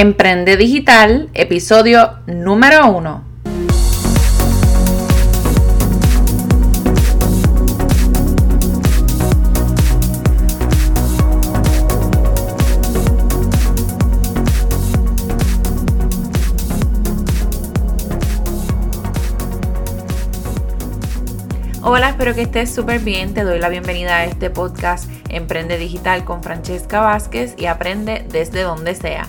Emprende Digital, episodio número uno. Hola, espero que estés súper bien. Te doy la bienvenida a este podcast Emprende Digital con Francesca Vázquez y aprende desde donde sea,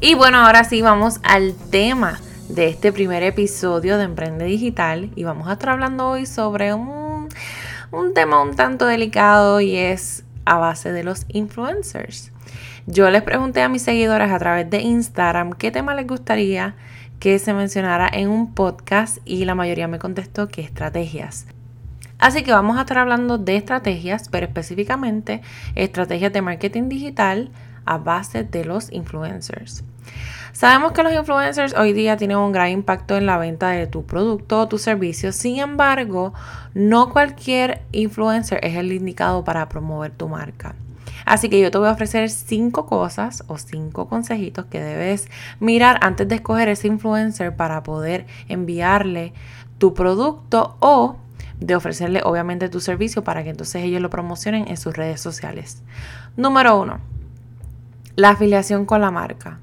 Y bueno, ahora sí vamos al tema de este primer episodio de Emprende Digital y vamos a estar hablando hoy sobre un, un tema un tanto delicado y es a base de los influencers. Yo les pregunté a mis seguidores a través de Instagram qué tema les gustaría que se mencionara en un podcast y la mayoría me contestó que estrategias. Así que vamos a estar hablando de estrategias, pero específicamente estrategias de marketing digital a base de los influencers. Sabemos que los influencers hoy día tienen un gran impacto en la venta de tu producto o tu servicio, sin embargo, no cualquier influencer es el indicado para promover tu marca. Así que yo te voy a ofrecer cinco cosas o cinco consejitos que debes mirar antes de escoger ese influencer para poder enviarle tu producto o de ofrecerle obviamente tu servicio para que entonces ellos lo promocionen en sus redes sociales. Número uno, la afiliación con la marca.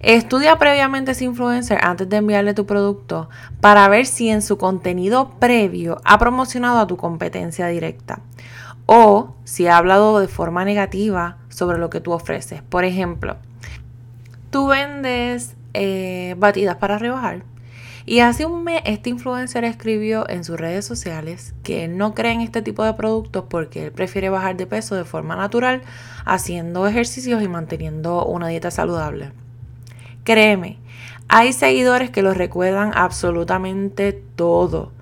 Estudia previamente ese influencer antes de enviarle tu producto para ver si en su contenido previo ha promocionado a tu competencia directa o si ha hablado de forma negativa sobre lo que tú ofreces. Por ejemplo, tú vendes eh, batidas para rebajar. Y hace un mes este influencer escribió en sus redes sociales que no cree en este tipo de productos porque él prefiere bajar de peso de forma natural haciendo ejercicios y manteniendo una dieta saludable. Créeme, hay seguidores que lo recuerdan absolutamente todo.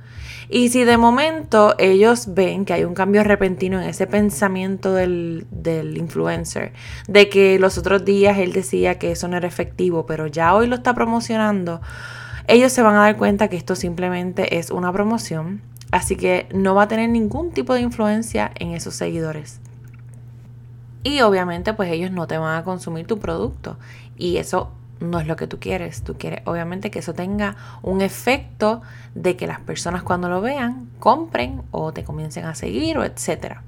Y si de momento ellos ven que hay un cambio repentino en ese pensamiento del, del, influencer, de que los otros días él decía que eso no era efectivo, pero ya hoy lo está promocionando, ellos se van a dar cuenta que esto simplemente es una promoción, así que no va a tener ningún tipo de influencia en esos seguidores. Y obviamente pues ellos no te van a consumir tu producto y eso no es lo que tú quieres. Tú quieres obviamente que eso tenga un efecto de que las personas cuando lo vean compren o te comiencen a seguir o etcétera.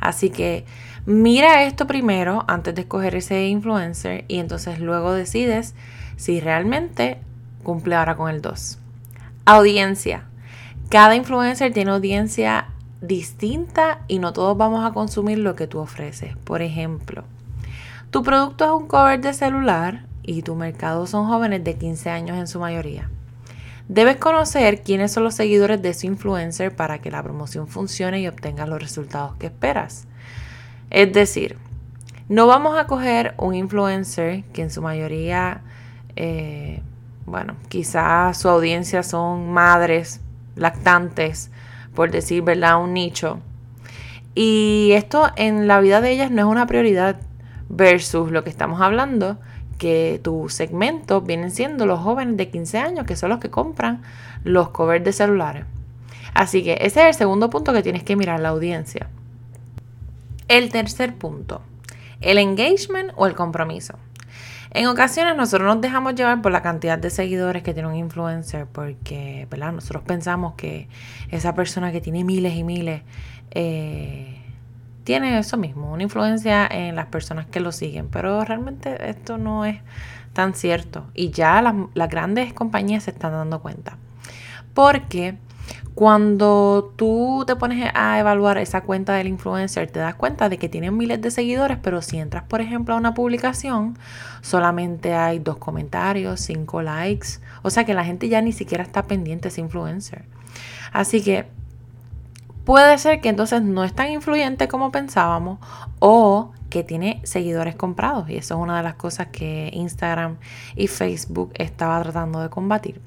Así que mira esto primero antes de escoger ese influencer y entonces luego decides si realmente cumple ahora con el 2. Audiencia. Cada influencer tiene audiencia distinta y no todos vamos a consumir lo que tú ofreces. Por ejemplo, tu producto es un cover de celular y tu mercado son jóvenes de 15 años en su mayoría. Debes conocer quiénes son los seguidores de su influencer para que la promoción funcione y obtengas los resultados que esperas. Es decir, no vamos a coger un influencer que en su mayoría, eh, bueno, quizás su audiencia son madres, lactantes, por decir, ¿verdad? Un nicho. Y esto en la vida de ellas no es una prioridad versus lo que estamos hablando, que tu segmento vienen siendo los jóvenes de 15 años, que son los que compran los covers de celulares. Así que ese es el segundo punto que tienes que mirar la audiencia. El tercer punto, el engagement o el compromiso. En ocasiones nosotros nos dejamos llevar por la cantidad de seguidores que tiene un influencer porque ¿verdad? nosotros pensamos que esa persona que tiene miles y miles eh, tiene eso mismo, una influencia en las personas que lo siguen, pero realmente esto no es tan cierto y ya las, grandes compañías se están dando cuenta. Porque cuando tú te pones a evaluar esa cuenta del influencer, te das cuenta de que tiene miles de seguidores, pero si entras, por ejemplo, a una publicación, solamente hay dos comentarios, cinco likes. O sea que la gente ya ni siquiera está pendiente ese influencer. Así que puede ser que entonces no es tan influyente como pensábamos o que tiene seguidores comprados y eso es una de las cosas que Instagram y Facebook estaba tratando de combatir.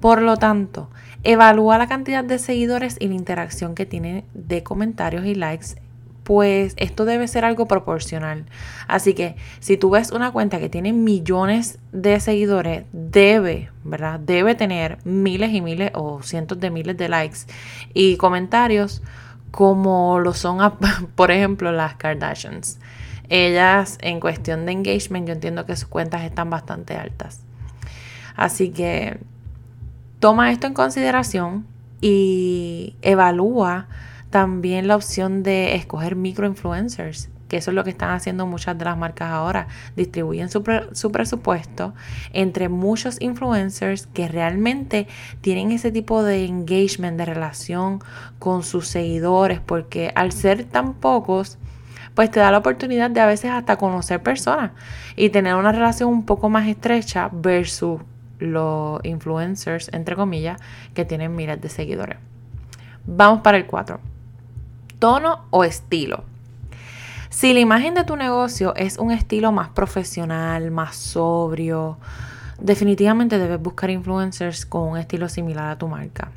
Por lo tanto, evalúa la cantidad de seguidores y la interacción que tiene de comentarios y likes pues esto debe ser algo proporcional. Así que si tú ves una cuenta que tiene millones de seguidores, debe, ¿verdad? Debe tener miles y miles o cientos de miles de likes y comentarios como lo son, por ejemplo, las Kardashians. Ellas, en cuestión de engagement, yo entiendo que sus cuentas están bastante altas. Así que toma esto en consideración y evalúa también la opción de escoger microinfluencers, que eso es lo que están haciendo muchas de las marcas ahora. Distribuyen su, su, presupuesto entre muchos influencers que realmente tienen ese tipo de engagement, de relación con sus seguidores, porque al ser tan pocos, pues te da la oportunidad de a veces hasta conocer personas y tener una relación un poco más estrecha versus los influencers, entre comillas, que tienen miles de seguidores. Vamos para el 4 tono o estilo. Si la imagen de tu negocio es un estilo más profesional, más sobrio, definitivamente debes buscar influencers con un estilo similar a tu marca.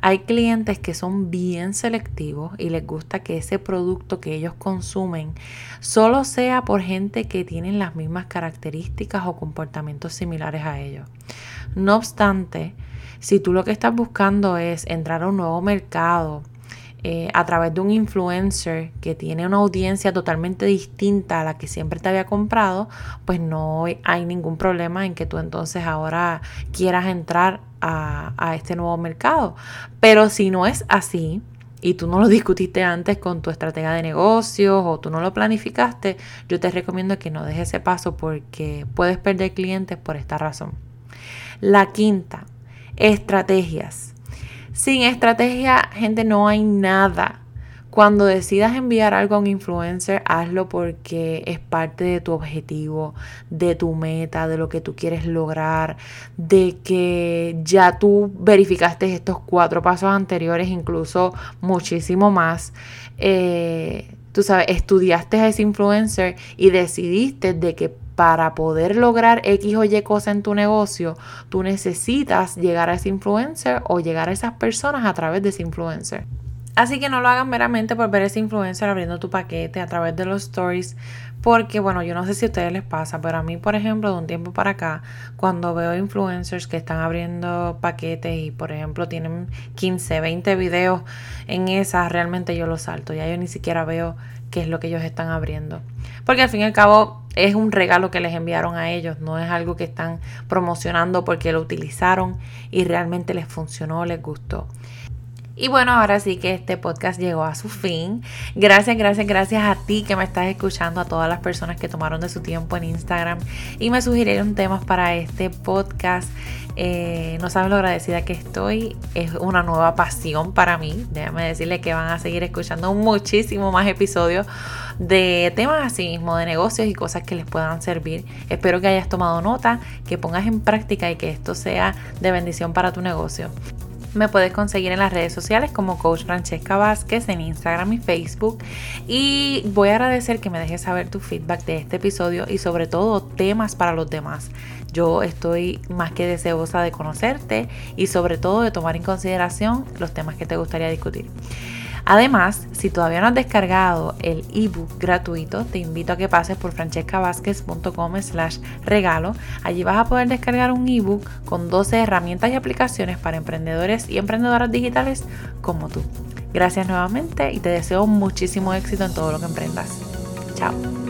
Hay clientes que son bien selectivos y les gusta que ese producto que ellos consumen solo sea por gente que tienen las mismas características o comportamientos similares a ellos. No obstante, si tú lo que estás buscando es entrar a un nuevo mercado, eh, a través de un influencer que tiene una audiencia totalmente distinta a la que siempre te había comprado, pues no hay ningún problema en que tú entonces ahora quieras entrar a, a este nuevo mercado. Pero si no es así, y tú no lo discutiste antes con tu estratega de negocios o tú no lo planificaste, yo te recomiendo que no dejes ese paso porque puedes perder clientes por esta razón. La quinta, estrategias. Sin estrategia, gente, no hay nada. Cuando decidas enviar algo a un influencer, hazlo porque es parte de tu objetivo, de tu meta, de lo que tú quieres lograr, de que ya tú verificaste estos cuatro pasos anteriores, incluso muchísimo más. Eh, tú sabes, estudiaste a ese influencer y decidiste de que para poder lograr X o Y cosa en tu negocio, tú necesitas llegar a ese influencer o llegar a esas personas a través de ese influencer. Así que no lo hagan meramente por ver ese influencer abriendo tu paquete a través de los stories, porque bueno, yo no sé si a ustedes les pasa, pero a mí, por ejemplo, de un tiempo para acá, cuando veo influencers que están abriendo paquetes y, por ejemplo, tienen 15, 20 videos en esas, realmente yo los salto, ya yo ni siquiera veo qué es lo que ellos están abriendo. Porque al fin y al cabo es un regalo que les enviaron a ellos, no es algo que están promocionando porque lo utilizaron y realmente les funcionó, les gustó. Y bueno, ahora sí que este podcast llegó a su fin. Gracias, gracias, gracias a ti que me estás escuchando, a todas las personas que tomaron de su tiempo en Instagram y me sugirieron temas para este podcast. Eh, no saben lo agradecida que estoy. Es una nueva pasión para mí. Déjame decirles que van a seguir escuchando muchísimo más episodios de temas así mismo, de negocios y cosas que les puedan servir. Espero que hayas tomado nota, que pongas en práctica y que esto sea de bendición para tu negocio. Me puedes conseguir en las redes sociales como Coach Francesca Vázquez en Instagram y Facebook. Y voy a agradecer que me dejes saber tu feedback de este episodio y sobre todo temas para los demás. Yo estoy más que deseosa de conocerte y sobre todo de tomar en consideración los temas que te gustaría discutir. Además, si todavía no has descargado el ebook gratuito, te invito a que pases por francescavázquez.com slash regalo. Allí vas a poder descargar un ebook con 12 herramientas y aplicaciones para emprendedores y emprendedoras digitales como tú. Gracias nuevamente y te deseo muchísimo éxito en todo lo que emprendas. Chao.